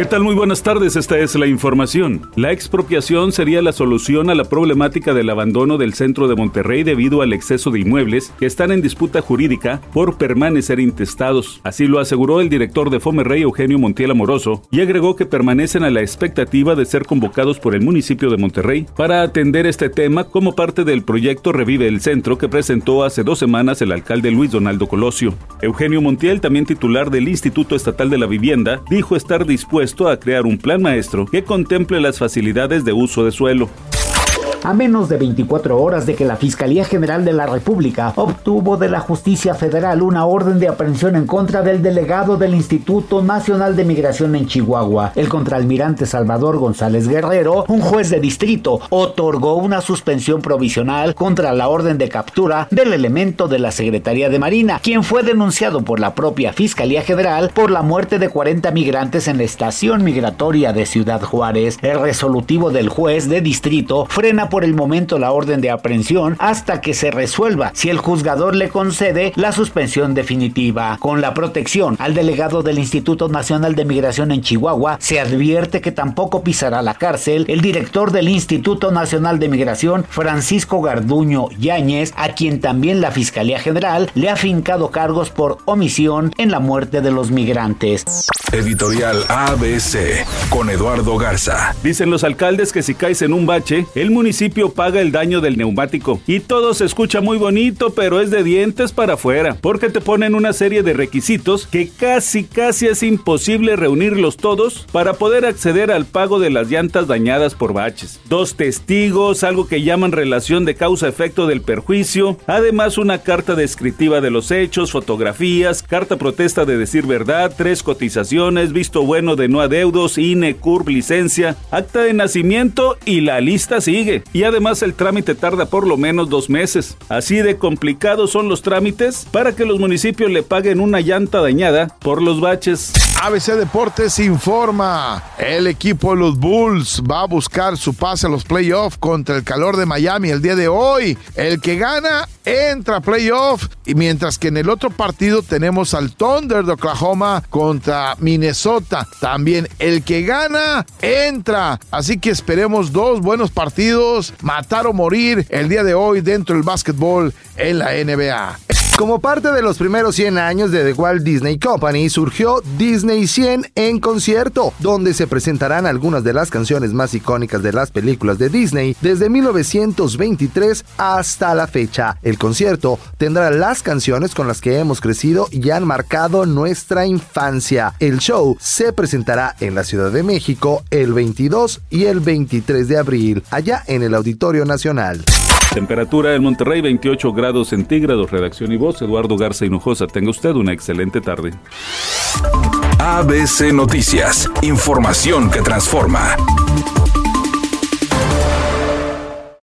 ¿Qué tal? Muy buenas tardes, esta es la información. La expropiación sería la solución a la problemática del abandono del centro de Monterrey debido al exceso de inmuebles que están en disputa jurídica por permanecer intestados. Así lo aseguró el director de Fomerrey, Eugenio Montiel Amoroso, y agregó que permanecen a la expectativa de ser convocados por el municipio de Monterrey para atender este tema como parte del proyecto Revive el Centro que presentó hace dos semanas el alcalde Luis Donaldo Colosio. Eugenio Montiel, también titular del Instituto Estatal de la Vivienda, dijo estar dispuesto a crear un plan maestro que contemple las facilidades de uso de suelo a menos de 24 horas de que la Fiscalía General de la República obtuvo de la Justicia Federal una orden de aprehensión en contra del delegado del Instituto Nacional de Migración en Chihuahua, el contraalmirante Salvador González Guerrero, un juez de distrito otorgó una suspensión provisional contra la orden de captura del elemento de la Secretaría de Marina, quien fue denunciado por la propia Fiscalía General por la muerte de 40 migrantes en la estación migratoria de Ciudad Juárez. El resolutivo del juez de distrito frena por el momento la orden de aprehensión hasta que se resuelva si el juzgador le concede la suspensión definitiva. Con la protección al delegado del Instituto Nacional de Migración en Chihuahua, se advierte que tampoco pisará la cárcel el director del Instituto Nacional de Migración, Francisco Garduño Yáñez, a quien también la Fiscalía General le ha fincado cargos por omisión en la muerte de los migrantes. Editorial ABC con Eduardo Garza. Dicen los alcaldes que si caes en un bache, el municipio paga el daño del neumático. Y todo se escucha muy bonito, pero es de dientes para afuera, porque te ponen una serie de requisitos que casi casi es imposible reunirlos todos para poder acceder al pago de las llantas dañadas por baches. Dos testigos, algo que llaman relación de causa-efecto del perjuicio, además una carta descriptiva de los hechos, fotografías, carta protesta de decir verdad, tres cotizaciones, visto bueno de no adeudos, INE, CURB, licencia, acta de nacimiento y la lista sigue y además el trámite tarda por lo menos dos meses. Así de complicados son los trámites para que los municipios le paguen una llanta dañada por los baches. ABC Deportes informa, el equipo de los Bulls va a buscar su pase a los playoffs contra el calor de Miami el día de hoy. El que gana entra a playoff y mientras que en el otro partido tenemos al Thunder de Oklahoma contra Minnesota. También el que gana entra. Así que esperemos dos buenos partidos, matar o morir el día de hoy dentro del básquetbol en la NBA. Como parte de los primeros 100 años de The Walt Disney Company, surgió Disney 100 en concierto, donde se presentarán algunas de las canciones más icónicas de las películas de Disney desde 1923 hasta la fecha. El concierto tendrá las canciones con las que hemos crecido y han marcado nuestra infancia. El show se presentará en la Ciudad de México el 22 y el 23 de abril, allá en el Auditorio Nacional. Temperatura en Monterrey 28 grados centígrados. Redacción y voz Eduardo Garza Hinojosa. Tenga usted una excelente tarde. ABC Noticias. Información que transforma.